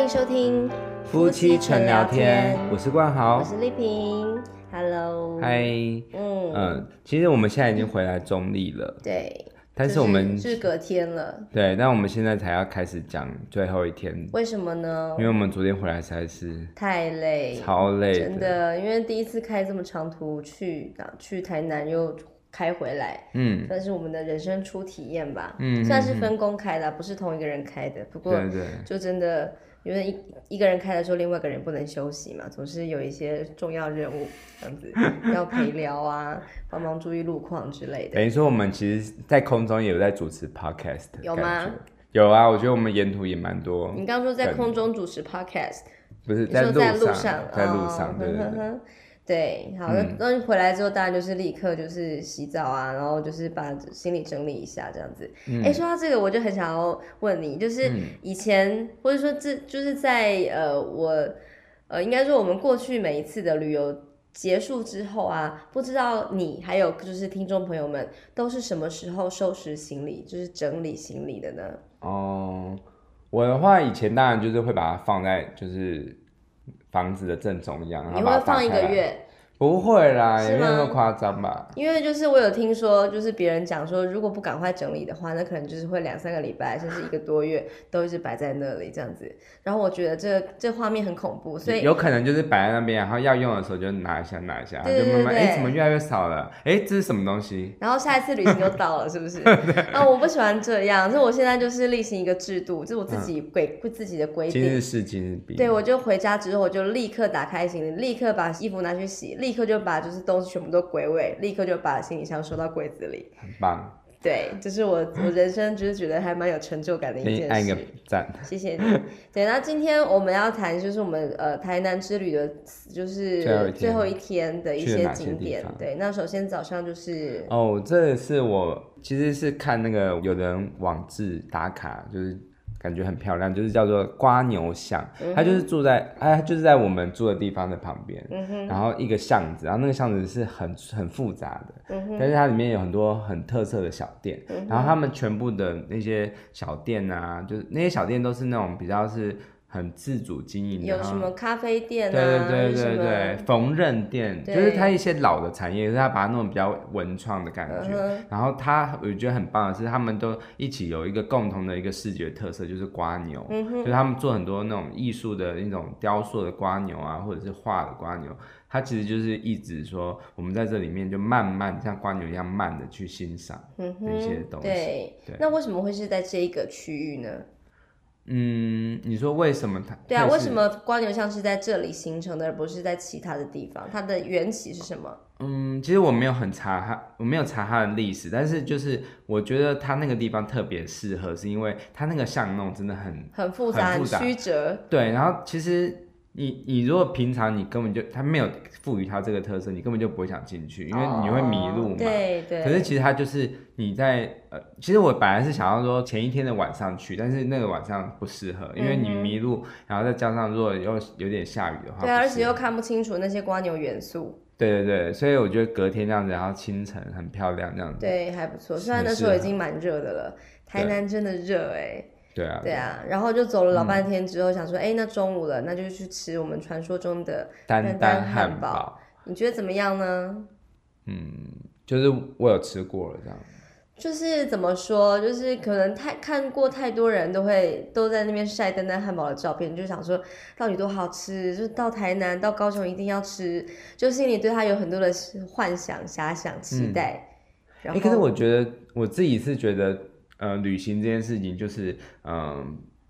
欢迎收听夫妻纯聊天，我是冠豪，我是丽萍，Hello，嗨，嗯、嗯、其实我们现在已经回来中立了，对，但是我们是隔天了，对，但我们现在才要开始讲最后一天，为什么呢？因为我们昨天回来实在是太累，超累，真的，因为第一次开这么长途去去台南又。开回来，嗯，算是我们的人生初体验吧，嗯，算是分工开的，不是同一个人开的，不过就真的因为一一个人开的时候，另外一个人不能休息嘛，总是有一些重要任务这样子 要陪聊啊，帮忙注意路况之类的。等于说我们其实，在空中也有在主持 podcast，有吗？有啊，我觉得我们沿途也蛮多。你刚刚说在空中主持 podcast，不是在路上，在路上，对对对。对，好，那那、嗯、回来之后，当然就是立刻就是洗澡啊，然后就是把行李整理一下，这样子。哎、嗯，说到这个，我就很想要问你，就是以前、嗯、或者说这就是在呃我呃应该说我们过去每一次的旅游结束之后啊，不知道你还有就是听众朋友们都是什么时候收拾行李，就是整理行李的呢？哦，我的话以前当然就是会把它放在就是。房子的正中央，你会放一个月？不会啦，也没有那么夸张吧？因为就是我有听说，就是别人讲说，如果不赶快整理的话，那可能就是会两三个礼拜，甚至一个多月都一直摆在那里这样子。然后我觉得这这画面很恐怖，所以有可能就是摆在那边，然后要用的时候就拿一下拿一下，对对对对，就慢慢哎，怎么越来越少了？哎，这是什么东西？然后下一次旅行就到了，是不是？啊，我不喜欢这样，所以我现在就是例行一个制度，就是我自己规规、嗯、自己的规定。今日事今日毕。对，我就回家之后我就立刻打开行李，立刻把衣服拿去洗，立刻就把就是东西全部都归位，立刻就把行李箱收到柜子里。很棒。对，这、就是我我人生就是觉得还蛮有成就感的一件事。按个赞。谢谢你。对，那今天我们要谈就是我们呃台南之旅的，就是最后一天的一些景点。对，那首先早上就是。哦，这是我其实是看那个有人网志打卡，就是。感觉很漂亮，就是叫做瓜牛巷，嗯、它就是住在，哎，就是在我们住的地方的旁边，嗯、然后一个巷子，然后那个巷子是很很复杂的，嗯、但是它里面有很多很特色的小店，嗯、然后他们全部的那些小店啊，就是那些小店都是那种比较是。很自主经营的，有什么咖啡店啊？对对对对对，缝纫店，就是它一些老的产业，就是它把它弄得比较文创的感觉。嗯、然后它我觉得很棒的是，他们都一起有一个共同的一个视觉特色，就是瓜牛。就是他们做很多那种艺术的那种雕塑的瓜牛啊，或者是画的瓜牛，它其实就是一直说我们在这里面就慢慢像瓜牛一样慢的去欣赏那些东西。对，对，那为什么会是在这一个区域呢？嗯，你说为什么它？对啊，为什么蜗牛像是在这里形成的，而不是在其他的地方？它的缘起是什么？嗯，其实我没有很查它，我没有查它的历史，但是就是我觉得它那个地方特别适合，是因为它那个巷弄真的很很复杂，很复杂，很曲折。对，然后其实。你你如果平常你根本就他没有赋予它这个特色，你根本就不会想进去，因为你会迷路嘛。哦、对对。可是其实它就是你在呃，其实我本来是想要说前一天的晚上去，但是那个晚上不适合，因为你迷路，嗯、然后再加上如果又有点下雨的话，对，而且又看不清楚那些瓜牛元素。对对对，所以我觉得隔天这样子，然后清晨很漂亮这样子。对，还不错。虽然那时候已经蛮热的了，台南真的热哎、欸。对啊，对啊，然后就走了老半天之后，想说，哎、嗯，那中午了，那就去吃我们传说中的丹丹汉堡。你觉得怎么样呢？嗯，就是我有吃过了，这样。就是怎么说，就是可能太看过太多人都会都在那边晒丹丹汉堡的照片，就想说到底多好吃，就是到台南到高雄一定要吃，就心里对它有很多的幻想、遐想、期待。哎、嗯，可是我觉得我自己是觉得。呃，旅行这件事情就是，嗯、呃，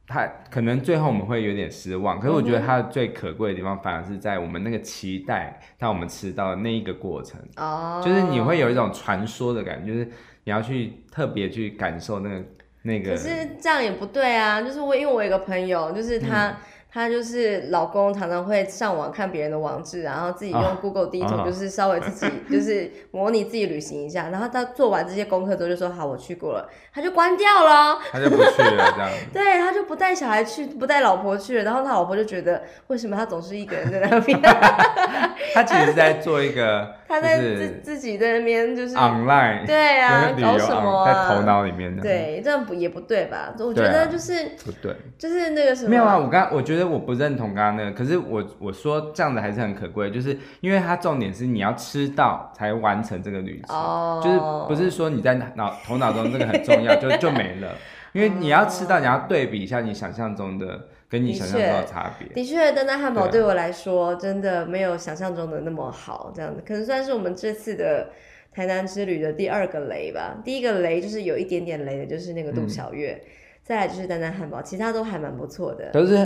它可能最后我们会有点失望，可是我觉得它最可贵的地方，反而是在我们那个期待，当我们吃到的那一个过程，哦，就是你会有一种传说的感觉，就是你要去特别去感受那个那个。可是这样也不对啊，就是我因为我有一个朋友，就是他。嗯她就是老公常常会上网看别人的网址，然后自己用 Google 地图，就是稍微自己 就是模拟自己旅行一下，然后他做完这些功课之后就说好，我去过了，他就关掉了，他就不去了这样。对，他就不带小孩去，不带老婆去了，然后他老婆就觉得为什么他总是一个人在那边？他其实是在做一个。他在自自己在那边就是 online，对啊，搞什么在头脑里面的，对，这样不也不对吧？我觉得就是不对，就是那个什么，没有啊，我刚我觉得我不认同刚刚那个，可是我我说这样子还是很可贵，就是因为它重点是你要吃到才完成这个旅程，就是不是说你在脑头脑中这个很重要就就没了，因为你要吃到，你要对比一下你想象中的。跟你想象中的差别，的确，丹丹汉堡对我来说真的没有想象中的那么好，这样子可能算是我们这次的台南之旅的第二个雷吧。第一个雷就是有一点点雷的，就是那个杜小月，嗯、再来就是丹丹汉堡，其他都还蛮不错的，都是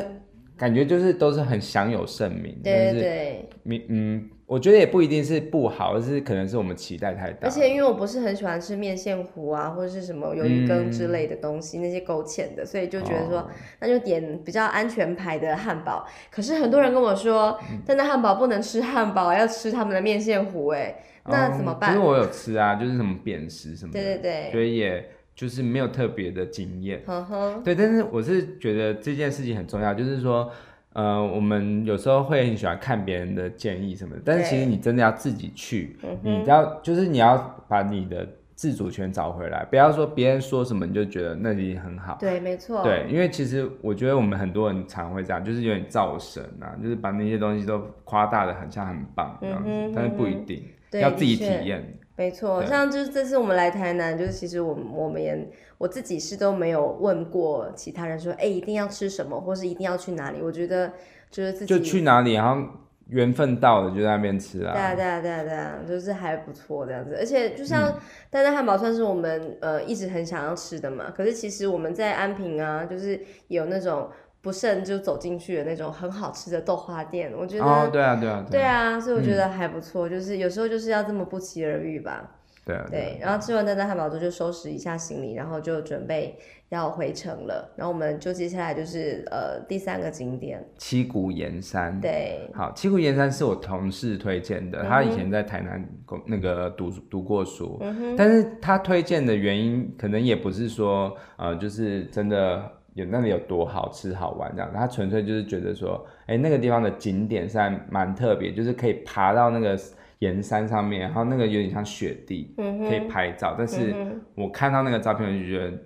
感觉就是都是很享有盛名，对对对，嗯。我觉得也不一定是不好，而是可能是我们期待太大。而且因为我不是很喜欢吃面线糊啊，或者是什么鱿鱼羹之类的东西，嗯、那些勾芡的，所以就觉得说、哦、那就点比较安全牌的汉堡。可是很多人跟我说，但那汉堡不能吃汉堡，要吃他们的面线糊，哎，那怎么办？其实、嗯就是、我有吃啊，就是什么扁食什么的，对对对，所以也就是没有特别的经验。呵呵对，但是我是觉得这件事情很重要，就是说。呃，我们有时候会很喜欢看别人的建议什么的，但是其实你真的要自己去，你要就是你要把你的自主权找回来，不要说别人说什么你就觉得那里很好。对，没错。对，因为其实我觉得我们很多人常会这样，就是有点造神啊，就是把那些东西都夸大的很像很棒这样子，嗯、但是不一定，要自己体验。没错，像就是这次我们来台南，就是其实我们我们也我自己是都没有问过其他人说，哎，一定要吃什么，或是一定要去哪里。我觉得就是自己就去哪里，然后缘分到了就在那边吃啊。对啊，对啊，对啊，对啊，就是还不错这样子。而且就像丹丹汉堡算是我们呃一直很想要吃的嘛，可是其实我们在安平啊，就是有那种。不慎就走进去的那种很好吃的豆花店，我觉得哦，对啊，对啊，对啊，所以我觉得还不错，就是有时候就是要这么不期而遇吧。对啊，对。然后吃完丹丹汉堡之后就收拾一下行李，然后就准备要回城了。然后我们就接下来就是呃第三个景点七股盐山。对，好，七股盐山是我同事推荐的，他以前在台南那个读读过书，但是他推荐的原因可能也不是说呃就是真的。有那里有多好吃好玩这样，他纯粹就是觉得说，哎、欸，那个地方的景点是还蛮特别，就是可以爬到那个岩山上面，然后那个有点像雪地，嗯、可以拍照。但是我看到那个照片，我就觉得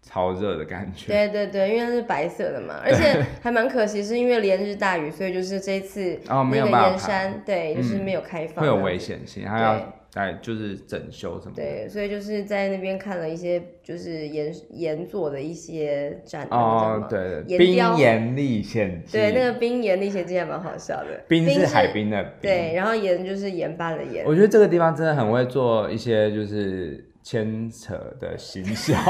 超热的感觉。对对对，因为它是白色的嘛，而且 还蛮可惜，是因为连日大雨，所以就是这一次那个岩山，哦、对，就是没有开放，会有危险性，还要。哎，就是整修什么的。对，所以就是在那边看了一些，就是岩岩做的一些展。哦，对对。冰岩历险记。对，那个冰岩历险记还蛮好笑的。冰是海冰的冰。对，然后岩就是盐巴的盐。我觉得这个地方真的很会做一些，就是牵扯的行销。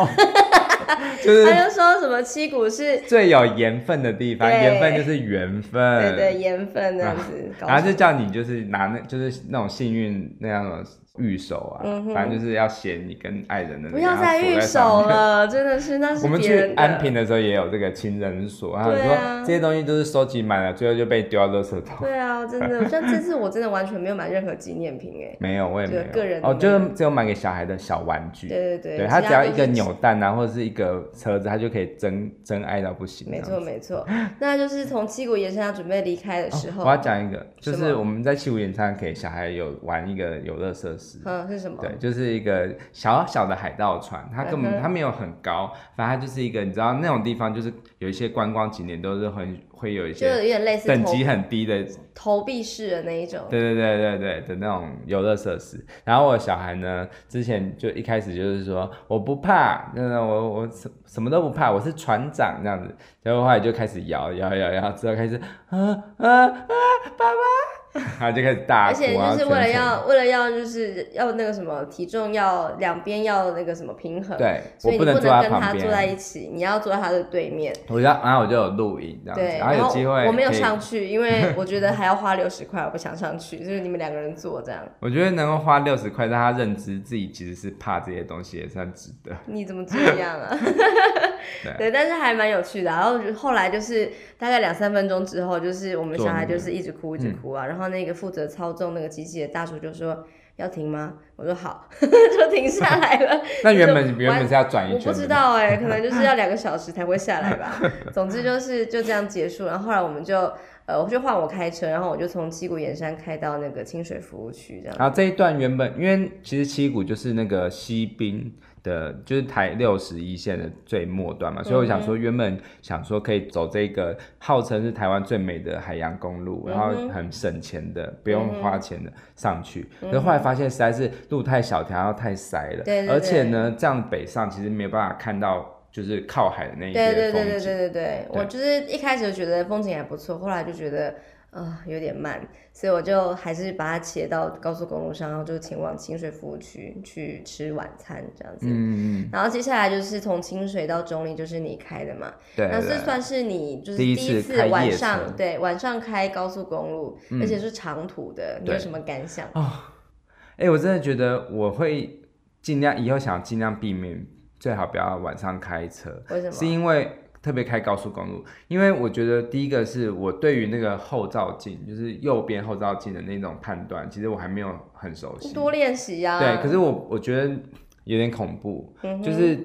就是他就说什么七股是最有盐分的地方，盐分就是缘分，对对，盐分这样子，然后就叫你就是拿那，就是那种幸运那样的。玉手啊，反正就是要写你跟爱人的。不要再玉手了，真的是那是。我们去安平的时候也有这个情人锁，然后说这些东西都是收集满了，最后就被丢到垃圾桶。对啊，真的，像这次我真的完全没有买任何纪念品哎。没有，我也没有。个人哦，就是只有买给小孩的小玩具。对对对，对他只要一个扭蛋啊，或者是一个车子，他就可以真真爱到不行。没错没错，那就是从七股盐山要准备离开的时候，我要讲一个，就是我们在七股演唱给小孩有玩一个游乐设施。嗯，是什么？对，就是一个小小的海盗船，它根本它没有很高，反正它就是一个，你知道那种地方就是有一些观光景点都是很会有一些，就有点类似等级很低的投币式的那一种，对对对对对的那种游乐设施。然后我小孩呢，之前就一开始就是说我不怕，那我我什什么都不怕，我是船长这样子，然后后来就开始摇摇摇摇，之后开始啊啊啊，爸爸。他就开始大哭，而且就是为了要为了要就是要那个什么体重要两边要那个什么平衡，对，所以你不能跟他坐在一起，你要坐在他的对面。我就然后我就有录影这样子，对，然后有机会我没有上去，因为我觉得还要花六十块，我不想上去，就是你们两个人坐这样。我觉得能够花六十块让他认知自己其实是怕这些东西也算值得。你怎么这样啊？对，但是还蛮有趣的。然后后来就是大概两三分钟之后，就是我们小孩就是一直哭一直哭啊，然后。那个负责操纵那个机器的大叔就说：“要停吗？我说好，就停下来了。那原本原本是要转一圈，我不知道哎、欸，可能 就是要两个小时才会下来吧。总之就是就这样结束，然后后来我们就呃，我就换我开车，然后我就从七股盐山开到那个清水服务区这样。然后这一段原本因为其实七股就是那个西滨。的就是台六十一线的最末端嘛，所以我想说，原本想说可以走这个号称是台湾最美的海洋公路，然后很省钱的，不用花钱的上去。可是后来发现实在是路太小条，然后太塞了，对，而且呢，这样北上其实没有办法看到就是靠海的那一些风景。对对对对对对对，我就是一开始就觉得风景还不错，后来就觉得。有点慢，所以我就还是把它切到高速公路上，然后就前往清水服务区去吃晚餐这样子。嗯，然后接下来就是从清水到中坜，就是你开的嘛。对。那这算是你就是第一次晚上对晚上开高速公路，嗯、而且是长途的，你有什么感想？哦，哎、欸，我真的觉得我会尽量以后想尽量避免，最好不要晚上开车。为什么？是因为。特别开高速公路，因为我觉得第一个是我对于那个后照镜，就是右边后照镜的那种判断，其实我还没有很熟悉。多练习呀。对，可是我我觉得有点恐怖，嗯、就是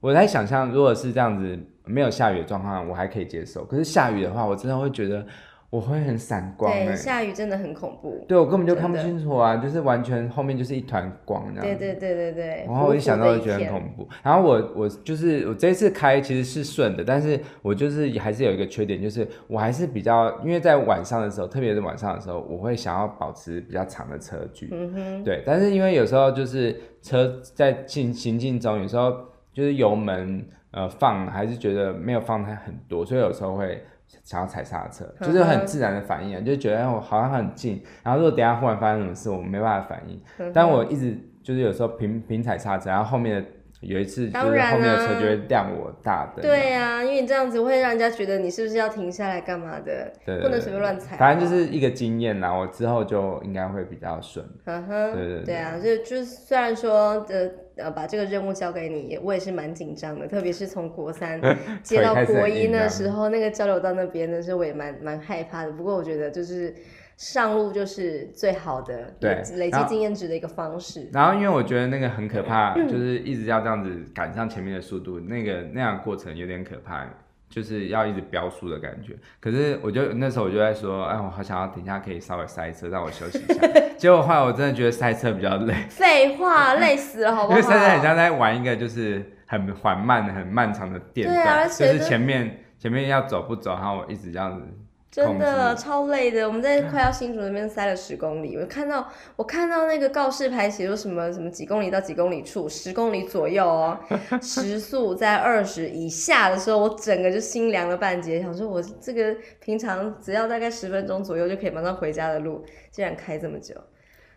我在想象，如果是这样子没有下雨的状况，我还可以接受。可是下雨的话，我真的会觉得。我会很闪光，欸，对，下雨真的很恐怖。对，我根本就看不清楚啊，就是完全后面就是一团光这样。对对对对对。然后我一想到就觉得很恐怖。然后我我就是我这一次开其实是顺的，但是我就是还是有一个缺点，就是我还是比较因为在晚上的时候，特别是晚上的时候，我会想要保持比较长的车距。嗯哼。对，但是因为有时候就是车在进行进中，有时候就是油门呃放还是觉得没有放太很多，所以有时候会。想要踩刹车，就是很自然的反应啊，就觉得我好像很近，然后如果等下忽然发生什么事，我没办法反应。但我一直就是有时候平平踩刹车，然后后面的有一次就是后面的车就会亮我大灯。对呀，因为你这样子会让人家觉得你是不是要停下来干嘛的？对，不能随便乱踩。反正就是一个经验啦，我之后就应该会比较顺。嗯哼，对对对啊，就就虽然说的。呃，把这个任务交给你，我也是蛮紧张的，特别是从国三 接到国一的时候，那个交流到那边的时候，我也蛮蛮害怕的。不过我觉得就是上路就是最好的，对，累积经验值的一个方式。然后因为我觉得那个很可怕，就是一直要这样子赶上前面的速度，那个那样过程有点可怕。就是要一直飙速的感觉，可是我就那时候我就在说，哎，我好想要停下，可以稍微塞车，让我休息一下。结果后来我真的觉得塞车比较累。废话，累死了，好不好？因为塞车很像在玩一个就是很缓慢的、很漫长的电动，啊、就是前面前面要走不走，然后我一直这样子。真的超累的，我们在快要新竹那边塞了十公里，我看到我看到那个告示牌写说什么什么几公里到几公里处，十公里左右哦，时速在二十以下的时候，我整个就心凉了半截，想说我这个平常只要大概十分钟左右就可以马上回家的路，竟然开这么久。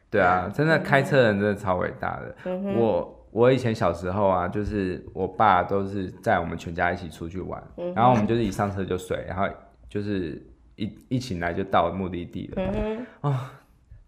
对啊，真的开车人真的超伟大的。嗯、我我以前小时候啊，就是我爸都是载我们全家一起出去玩，嗯、然后我们就是一上车就睡，然后就是。一一起来就到目的地了，嗯哼，哦，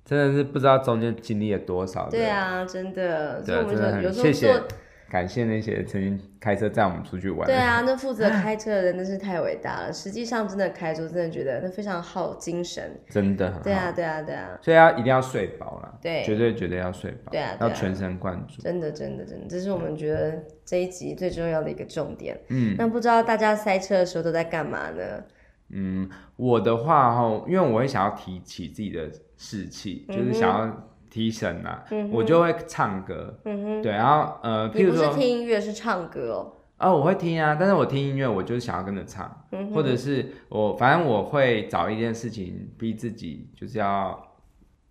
真的是不知道中间经历了多少。对啊，真的，对，真的很谢谢，感谢那些曾经开车载我们出去玩。对啊，那负责开车的人真是太伟大了。实际上真的开车，真的觉得那非常耗精神，真的。对啊，对啊，对啊。所以要一定要睡饱了，对，绝对绝对要睡饱，对啊，要全神贯注。真的，真的，真的，这是我们觉得这一集最重要的一个重点。嗯，那不知道大家塞车的时候都在干嘛呢？嗯，我的话哈，因为我会想要提起自己的士气，嗯、就是想要提神啊，嗯、我就会唱歌。嗯哼，对，然后呃，譬如说，不是听音乐，是唱歌哦。哦，我会听啊，但是我听音乐，我就是想要跟着唱，嗯、或者是我反正我会找一件事情逼自己，就是要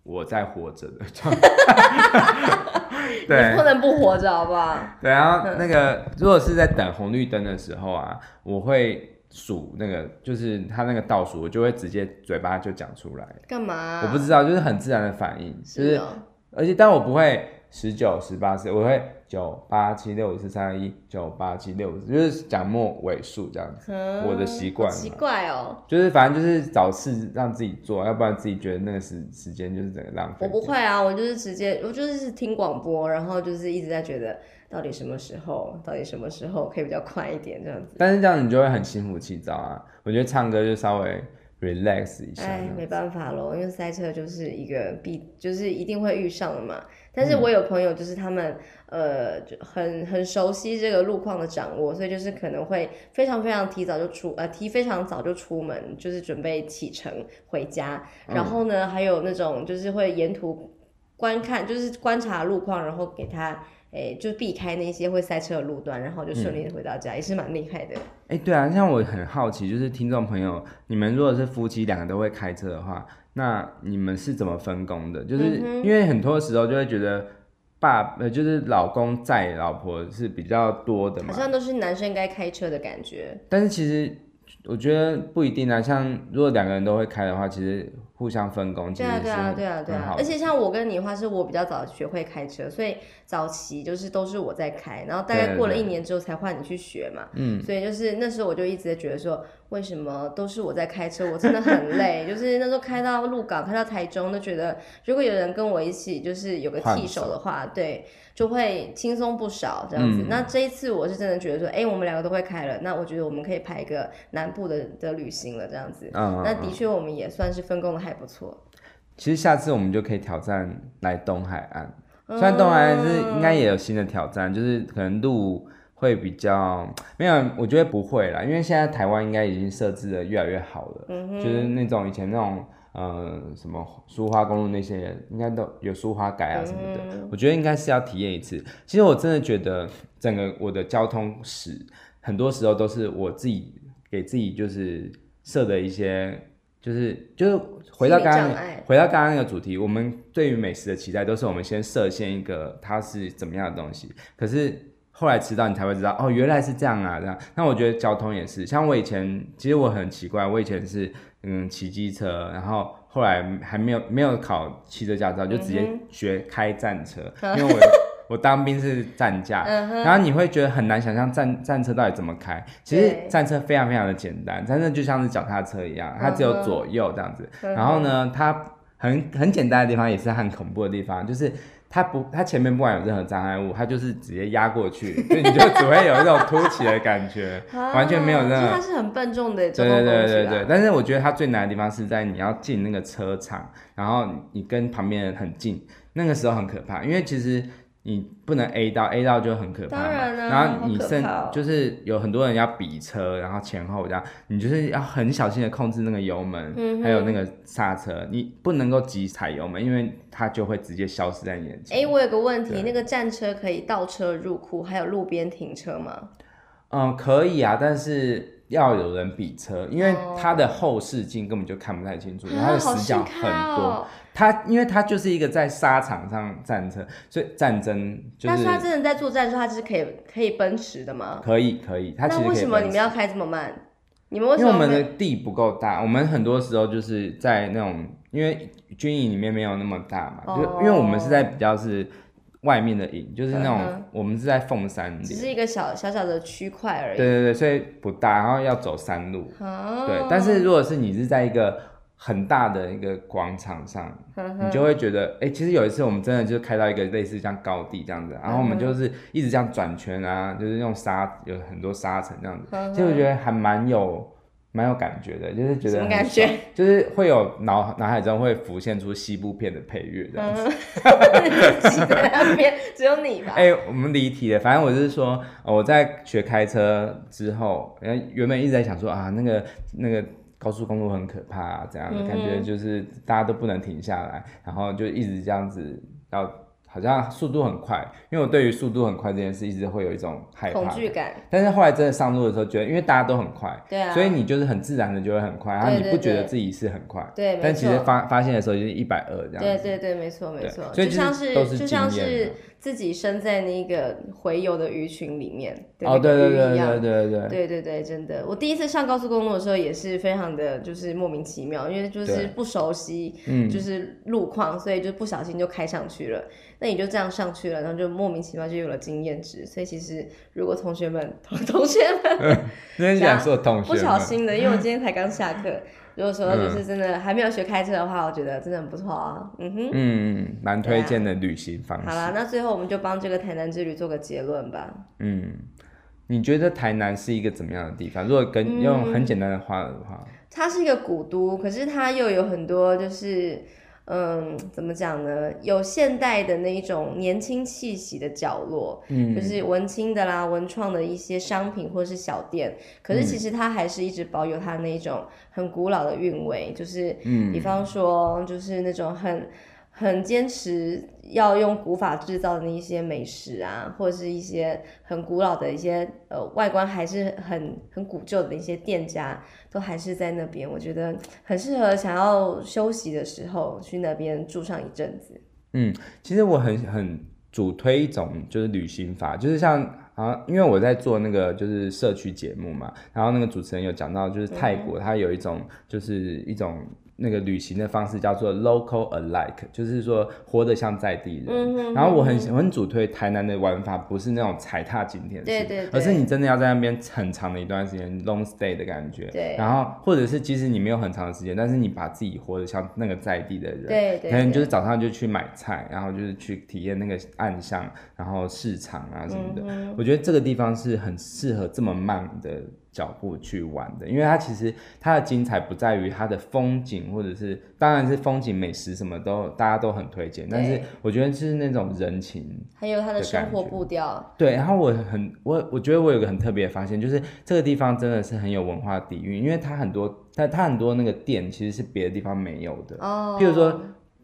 我在活着的状态。对，你不能不活着，好不好？对，然后那个如果是在等红绿灯的时候啊，我会。数那个就是他那个倒数，我就会直接嘴巴就讲出来。干嘛啊？我不知道，就是很自然的反应，就是，是哦，而且但我不会十九十八十，我会九八七六五四三二一九八七六五四，就是讲末尾数这样子。嗯，我的习惯。奇怪哦。就是反正就是找事让自己做，要不然自己觉得那个时时间就是整个浪费。我不会啊，我就是直接我就是听广播，然后就是一直在觉得。到底什么时候？到底什么时候可以比较快一点这样子？但是这样你就会很心浮气躁啊！我觉得唱歌就稍微 relax 一下。哎，没办法咯，因为塞车就是一个必，就是一定会遇上的嘛。但是我有朋友，就是他们、嗯、呃，就很很熟悉这个路况的掌握，所以就是可能会非常非常提早就出，呃，提非常早就出门，就是准备启程回家。然后呢，嗯、还有那种就是会沿途观看，就是观察路况，然后给他。哎，就避开那些会塞车的路段，然后就顺利的回到家，嗯、也是蛮厉害的。哎，对啊，像我很好奇，就是听众朋友，你们如果是夫妻两个都会开车的话，那你们是怎么分工的？就是因为很多时候就会觉得爸，呃，就是老公载老婆是比较多的嘛，好像都是男生该开车的感觉。但是其实我觉得不一定啊，像如果两个人都会开的话，其实。互相分工，对啊对啊对啊对啊，而且像我跟你的话，是我比较早学会开车，所以早期就是都是我在开，然后大概过了一年之后才换你去学嘛，嗯，所以就是那时候我就一直在觉得说，为什么都是我在开车，我真的很累，就是那时候开到鹿港，开到台中，都觉得如果有人跟我一起，就是有个替手的话，对。就会轻松不少这样子。嗯、那这一次我是真的觉得说，哎、欸，我们两个都会开了，那我觉得我们可以排一个南部的的旅行了这样子。嗯、那的确我们也算是分工的还不错。其实下次我们就可以挑战来东海岸，虽然东海岸是应该也有新的挑战，嗯、就是可能路会比较没有，我觉得不会啦，因为现在台湾应该已经设置的越来越好了，嗯、哼就是那种以前那种。呃，什么苏花公路那些人应该都有苏花改啊什么的，嗯、我觉得应该是要体验一次。其实我真的觉得整个我的交通史，很多时候都是我自己给自己就是设的一些，就是就是回到刚刚回到刚刚那个主题，我们对于美食的期待都是我们先设限一个它是怎么样的东西，可是后来吃到你才会知道哦，原来是这样啊这样。那我觉得交通也是，像我以前其实我很奇怪，我以前是。嗯，骑机车，然后后来还没有没有考汽车驾照，就直接学开战车，嗯、因为我我当兵是战驾，嗯、然后你会觉得很难想象战战车到底怎么开，其实战车非常非常的简单，战车就像是脚踏车一样，它只有左右这样子，嗯、然后呢，它很很简单的地方也是很恐怖的地方，就是。它不，它前面不管有任何障碍物，它就是直接压过去，所以你就只会有一种凸起的感觉，完全没有任何。它是很笨重的。对对对对对，但是我觉得它最难的地方是在你要进那个车场，然后你跟旁边人很近，那个时候很可怕，因为其实。你不能 A 到 A 到就很可怕嘛，然，然后你甚就是有很多人要比车，然后前后这样，你就是要很小心的控制那个油门，嗯、还有那个刹车，你不能够急踩油门，因为它就会直接消失在你眼前。哎、欸，我有个问题，那个战车可以倒车入库，还有路边停车吗？嗯，可以啊，但是。要有人比车，因为它的后视镜根本就看不太清楚，它、哦、的死角很多。它、哦、因为它就是一个在沙场上战车，所以战争就是。但是它真的在作战的时候，它是可以可以奔驰的吗？可以可以，它其实。那为什么你们要开这么慢？你们为什么？因为我们的地不够大，我们很多时候就是在那种，因为军营里面没有那么大嘛，哦、就因为我们是在比较是。外面的营就是那种，嗯、我们是在凤山，只是一个小小小的区块而已。对对对，所以不大，然后要走山路。哦、对，但是如果是你是在一个很大的一个广场上，你就会觉得，哎、欸，其实有一次我们真的就开到一个类似像高地这样子，然后我们就是一直这样转圈啊，就是用沙有很多沙尘这样子，嗯、哼其实我觉得还蛮有。蛮有感觉的，就是觉得很感觉，就是会有脑脑海中会浮现出西部片的配乐这样子。只有你吧？哎、欸，我们离题了。反正我就是说，我在学开车之后，原本一直在想说啊，那个那个高速公路很可怕啊，这样的感觉就是大家都不能停下来，然后就一直这样子要。好像速度很快，因为我对于速度很快这件事一直会有一种害怕、恐惧感。但是后来真的上路的时候，觉得因为大家都很快，对啊，所以你就是很自然的就会很快，然后你不觉得自己是很快，对，但其实发发现的时候就是一百二这样。对对对，没错没错，所以就像是就像是自己身在那个洄游的鱼群里面，哦，对对对对对对对对对，真的，我第一次上高速公路的时候也是非常的就是莫名其妙，因为就是不熟悉，嗯，就是路况，所以就不小心就开上去了。那你就这样上去了，然后就莫名其妙就有了经验值。所以其实如果同学们同 同学们，今天想说同学不小心的，因为我今天才刚下课。如果说就是真的还没有学开车的话，我觉得真的很不错啊。嗯哼，嗯，蛮推荐的旅行方式。好啦，那最后我们就帮这个台南之旅做个结论吧。嗯，你觉得台南是一个怎么样的地方？如果跟用很简单的话的话。它是一个古都，可是它又有很多就是。嗯，怎么讲呢？有现代的那一种年轻气息的角落，嗯，就是文青的啦、文创的一些商品或是小店。可是其实它还是一直保有它那一种很古老的韵味，就是，嗯，比方说，就是那种很。很坚持要用古法制造的那一些美食啊，或者是一些很古老的一些呃外观还是很很古旧的一些店家，都还是在那边。我觉得很适合想要休息的时候去那边住上一阵子。嗯，其实我很很主推一种就是旅行法，就是像啊，因为我在做那个就是社区节目嘛，然后那个主持人有讲到就是泰国，它有一种就是一种。那个旅行的方式叫做 local alike，就是说活得像在地人。嗯、哼哼然后我很我很主推台南的玩法，不是那种踩踏景点式，对对对，而是你真的要在那边很长的一段时间 long stay 的感觉。对。然后或者是即使你没有很长的时间，但是你把自己活得像那个在地的人。对，对对。可能就是早上就去买菜，然后就是去体验那个暗巷，然后市场啊什么的。嗯、我觉得这个地方是很适合这么慢的。脚步去玩的，因为它其实它的精彩不在于它的风景，或者是当然是风景美食什么都大家都很推荐，但是我觉得是那种人情，还有它的生活步调。对，然后我很我我觉得我有个很特别的发现，就是这个地方真的是很有文化底蕴，因为它很多它它很多那个店其实是别的地方没有的，哦，譬如说。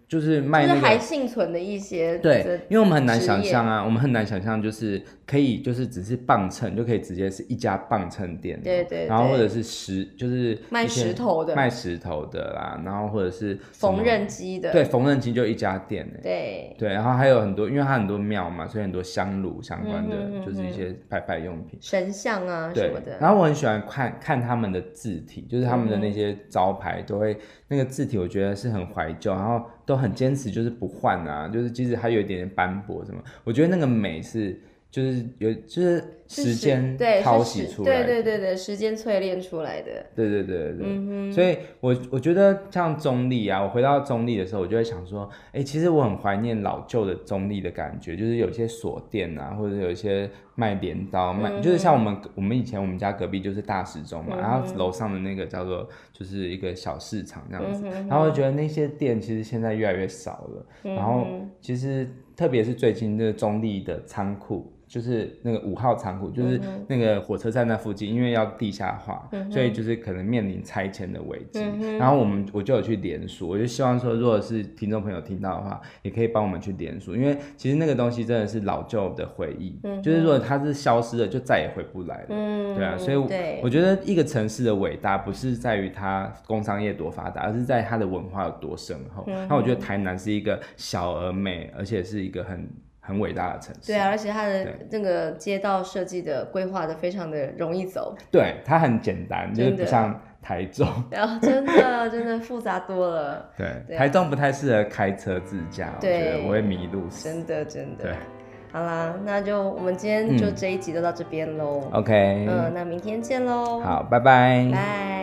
就是卖那个还幸存的一些对，因为我们很难想象啊，我们很难想象就是可以就是只是磅秤就可以直接是一家磅秤店，对对，然后或者是石就是卖石头的卖石头的啦，然后或者是缝纫机的，对，缝纫机就一家店对对，然后还有很多，因为它很多庙嘛，所以很多香炉相关的就是一些拜拜用品，神像啊什么的。然后我很喜欢看看他们的字体，就是他们的那些招牌都会那个字体，我觉得是很怀旧，然后。都很坚持，就是不换啊，就是即使它有一点点斑驳什么，我觉得那个美是就是有就是时间淘洗出来的，对对对对，时间淬炼出来的，对对对对对，嗯、哼所以我我觉得像中立啊，我回到中立的时候，我就会想说，哎、欸，其实我很怀念老旧的中立的感觉，就是有一些锁店啊，或者有一些。卖镰刀，卖、嗯、就是像我们我们以前我们家隔壁就是大时钟嘛，嗯、然后楼上的那个叫做就是一个小市场这样子，嗯、然后我觉得那些店其实现在越来越少了，嗯、然后其实特别是最近这个中立的仓库。就是那个五号仓库，就是那个火车站那附近，因为要地下化，嗯、所以就是可能面临拆迁的危机。嗯、然后我们我就有去联署，我就希望说，如果是听众朋友听到的话，也可以帮我们去联署，因为其实那个东西真的是老旧的回忆，嗯、就是如果它是消失了，就再也回不来了。嗯，对啊，所以我觉得一个城市的伟大不是在于它工商业多发达，而是在它的文化有多深厚。那、嗯、我觉得台南是一个小而美，而且是一个很。很伟大的城市，对啊，而且它的那个街道设计的规划的非常的容易走，对，它很简单，就是不像台中，然 后真的真的复杂多了，对，台中不太适合开车自驾，我觉得我会迷路，真的真的，对，好啦，那就我们今天就这一集就到这边喽，OK，嗯，那明天见喽，好，拜拜，拜。